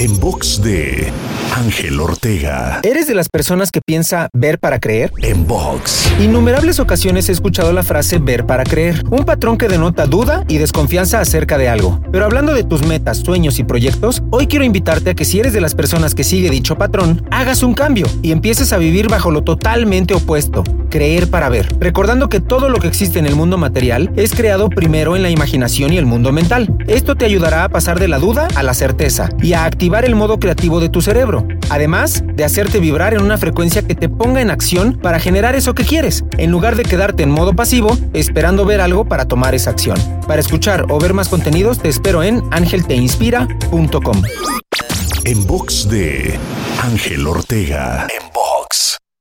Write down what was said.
En box de Ángel Ortega. ¿Eres de las personas que piensa ver para creer? En box. Innumerables ocasiones he escuchado la frase ver para creer, un patrón que denota duda y desconfianza acerca de algo. Pero hablando de tus metas, sueños y proyectos, hoy quiero invitarte a que si eres de las personas que sigue dicho patrón, hagas un cambio y empieces a vivir bajo lo totalmente opuesto, creer para ver. Recordando que todo lo que existe en el mundo material es creado primero en la imaginación y el mundo mental. Esto te ayudará a pasar de la duda a la certeza y a activar el modo creativo de tu cerebro además de hacerte vibrar en una frecuencia que te ponga en acción para generar eso que quieres, en lugar de quedarte en modo pasivo esperando ver algo para tomar esa acción. Para escuchar o ver más contenidos te espero en angelteinspira.com. En box de Ángel Ortega. En box.